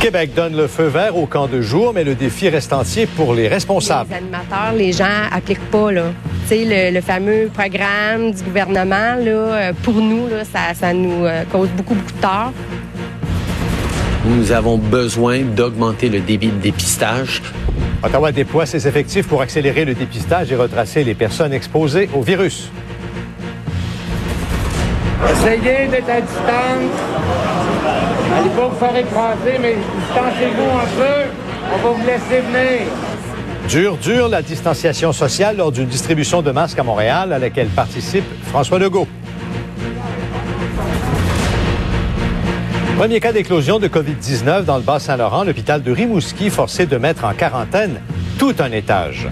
Québec donne le feu vert au camp de jour, mais le défi reste entier pour les responsables. Les animateurs, les gens appliquent pas là. Tu sais, le, fameux programme du gouvernement là, euh, pour nous là, ça, ça nous euh, cause beaucoup beaucoup de tort. Nous avons besoin d'augmenter le débit de dépistage. Ottawa déploie ses effectifs pour accélérer le dépistage et retracer les personnes exposées au virus. Essayez d'être à distance. Allez pas vous faire écraser, mais distancez-vous un peu. On va vous laisser venir. Dure, dure la distanciation sociale lors d'une distribution de masques à Montréal à laquelle participe François Legault. Premier cas d'éclosion de COVID-19 dans le Bas-Saint-Laurent, l'hôpital de Rimouski forcé de mettre en quarantaine tout un étage.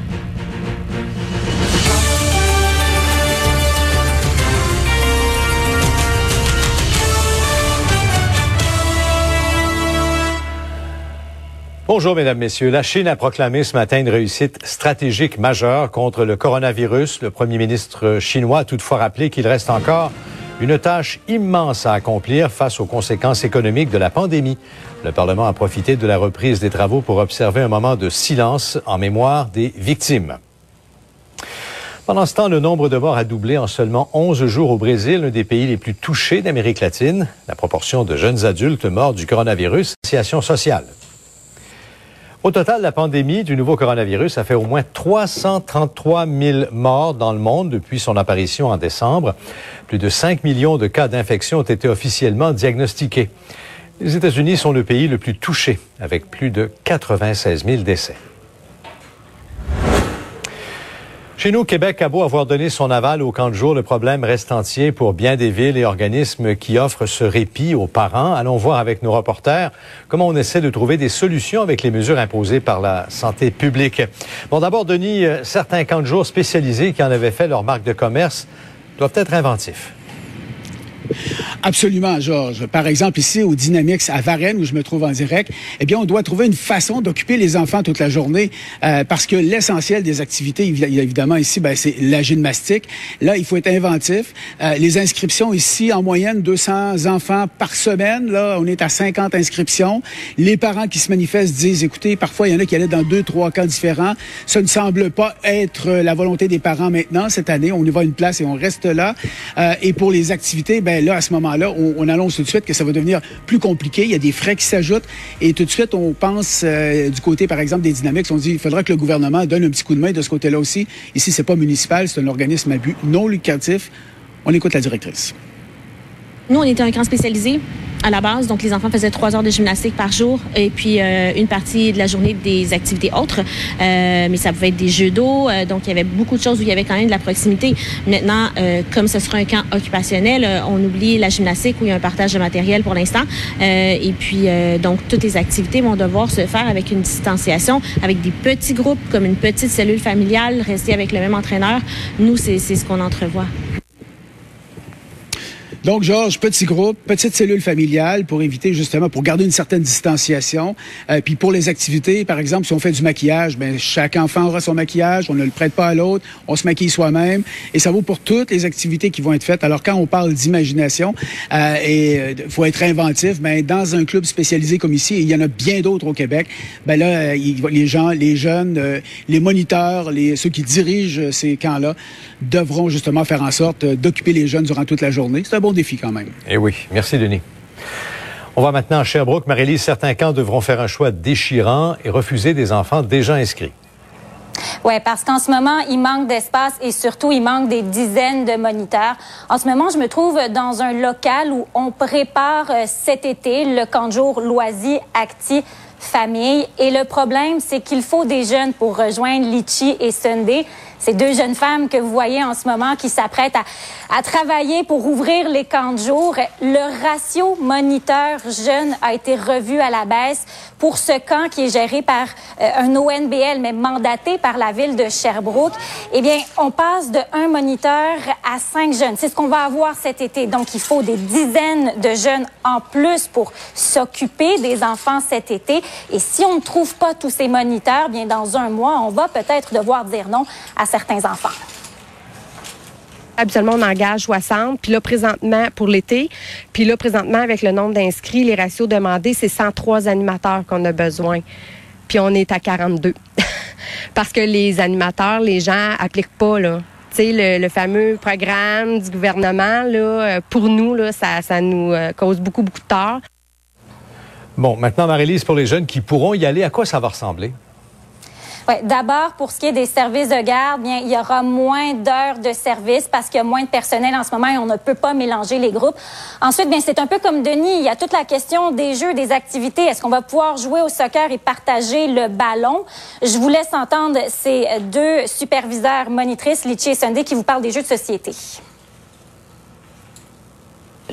Bonjour, Mesdames, Messieurs. La Chine a proclamé ce matin une réussite stratégique majeure contre le coronavirus. Le premier ministre chinois a toutefois rappelé qu'il reste encore une tâche immense à accomplir face aux conséquences économiques de la pandémie. Le Parlement a profité de la reprise des travaux pour observer un moment de silence en mémoire des victimes. Pendant ce temps, le nombre de morts a doublé en seulement 11 jours au Brésil, l'un des pays les plus touchés d'Amérique latine. La proportion de jeunes adultes morts du coronavirus, situation sociale. Au total, la pandémie du nouveau coronavirus a fait au moins 333 000 morts dans le monde depuis son apparition en décembre. Plus de 5 millions de cas d'infection ont été officiellement diagnostiqués. Les États-Unis sont le pays le plus touché, avec plus de 96 000 décès. Chez nous, Québec a beau avoir donné son aval au camp de jour, le problème reste entier pour bien des villes et organismes qui offrent ce répit aux parents. Allons voir avec nos reporters comment on essaie de trouver des solutions avec les mesures imposées par la santé publique. Bon, d'abord, Denis, euh, certains camps de jour spécialisés qui en avaient fait leur marque de commerce doivent être inventifs. Absolument, Georges. Par exemple, ici au Dynamix à Varennes, où je me trouve en direct, eh bien, on doit trouver une façon d'occuper les enfants toute la journée euh, parce que l'essentiel des activités, évidemment, ici, ben, c'est la gymnastique. Là, il faut être inventif. Euh, les inscriptions ici, en moyenne, 200 enfants par semaine. Là, on est à 50 inscriptions. Les parents qui se manifestent disent, écoutez, parfois, il y en a qui allaient dans deux, trois cas différents. Ça ne semble pas être la volonté des parents maintenant. Cette année, on y va une place et on reste là. Euh, et pour les activités, ben, là, à ce on, annonce tout de suite que ça va devenir plus compliqué. Il y a des frais qui s'ajoutent. Et tout de suite, on pense euh, du côté, par exemple, des dynamiques. On dit il faudra que le gouvernement donne un petit coup de main de ce côté-là aussi. Ici, c'est pas municipal, c'est un organisme à but non lucratif. On écoute la directrice. Nous, on était un camp spécialisé à la base. Donc, les enfants faisaient trois heures de gymnastique par jour et puis euh, une partie de la journée des activités autres. Euh, mais ça pouvait être des jeux d'eau. Euh, donc, il y avait beaucoup de choses où il y avait quand même de la proximité. Maintenant, comme ce sera un camp occupationnel, on oublie la gymnastique où il y a un partage de matériel pour l'instant. et puis, donc, toutes les activités vont devoir se faire avec une distanciation, avec des petits groupes, comme une petite cellule familiale, rester avec le même entraîneur. Nous, c'est ce qu'on entrevoit. Donc, Georges, petit groupe, petite cellule familiale pour éviter justement, pour garder une certaine distanciation. Euh, puis pour les activités, par exemple, si on fait du maquillage, ben chaque enfant aura son maquillage, on ne le prête pas à l'autre, on se maquille soi-même. Et ça vaut pour toutes les activités qui vont être faites. Alors, quand on parle d'imagination euh, et euh, faut être inventif, ben dans un club spécialisé comme ici, et il y en a bien d'autres au Québec, ben là, les gens, les jeunes, les moniteurs, les ceux qui dirigent ces camps-là devront justement faire en sorte d'occuper les jeunes durant toute la journée. C'est un bon défi quand même. Eh oui. Merci, Denis. On va maintenant à Sherbrooke. Marie-Lise, certains camps devront faire un choix déchirant et refuser des enfants déjà inscrits. Oui, parce qu'en ce moment, il manque d'espace et surtout, il manque des dizaines de moniteurs. En ce moment, je me trouve dans un local où on prépare euh, cet été le camp de jour Loisy Acti Famille. Et le problème, c'est qu'il faut des jeunes pour rejoindre Litchi et Sunday ces deux jeunes femmes que vous voyez en ce moment qui s'apprêtent à, travailler pour ouvrir les camps de jour. Le ratio moniteur jeune a été revu à la baisse pour ce camp qui est géré par euh, un ONBL, mais mandaté par la ville de Sherbrooke. Eh bien, on passe de un moniteur à cinq jeunes. C'est ce qu'on va avoir cet été. Donc, il faut des dizaines de jeunes en plus pour s'occuper des enfants cet été. Et si on ne trouve pas tous ces moniteurs, bien, dans un mois, on va peut-être devoir dire non à certains enfants. Habituellement, on engage 60. Puis là, présentement, pour l'été, puis là, présentement, avec le nombre d'inscrits, les ratios demandés, c'est 103 animateurs qu'on a besoin. Puis on est à 42. Parce que les animateurs, les gens appliquent pas, là. Tu sais, le, le, fameux programme du gouvernement, là, euh, pour nous, là, ça, ça nous euh, cause beaucoup, beaucoup de tort. Bon, maintenant, Marie-Lise, pour les jeunes qui pourront y aller, à quoi ça va ressembler? D'abord, pour ce qui est des services de garde, bien, il y aura moins d'heures de service parce qu'il y a moins de personnel en ce moment et on ne peut pas mélanger les groupes. Ensuite, bien, c'est un peu comme Denis, il y a toute la question des jeux, des activités. Est-ce qu'on va pouvoir jouer au soccer et partager le ballon? Je vous laisse entendre ces deux superviseurs monitrices, Litchi et Sunday, qui vous parlent des jeux de société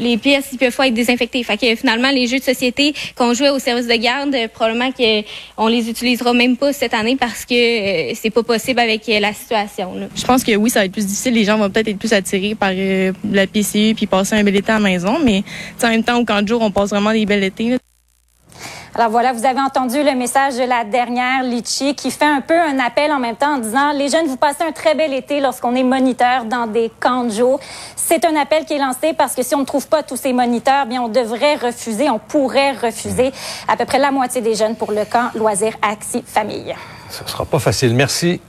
les pièces ils peuvent pas être désinfectées. Fait que finalement, les jeux de société qu'on jouait au service de garde, probablement qu'on les utilisera même pas cette année parce que euh, c'est pas possible avec euh, la situation. Là. Je pense que oui, ça va être plus difficile. Les gens vont peut-être être plus attirés par euh, la PCU puis passer un bel été à la maison. Mais en même temps, au camp de jour, on passe vraiment des belles étés. Là. Alors voilà, vous avez entendu le message de la dernière Litchi qui fait un peu un appel en même temps en disant les jeunes, vous passez un très bel été lorsqu'on est moniteur dans des camps de jour. C'est un appel qui est lancé parce que si on ne trouve pas tous ces moniteurs, bien on devrait refuser, on pourrait refuser à peu près la moitié des jeunes pour le camp loisir Axi Famille. Ce sera pas facile. Merci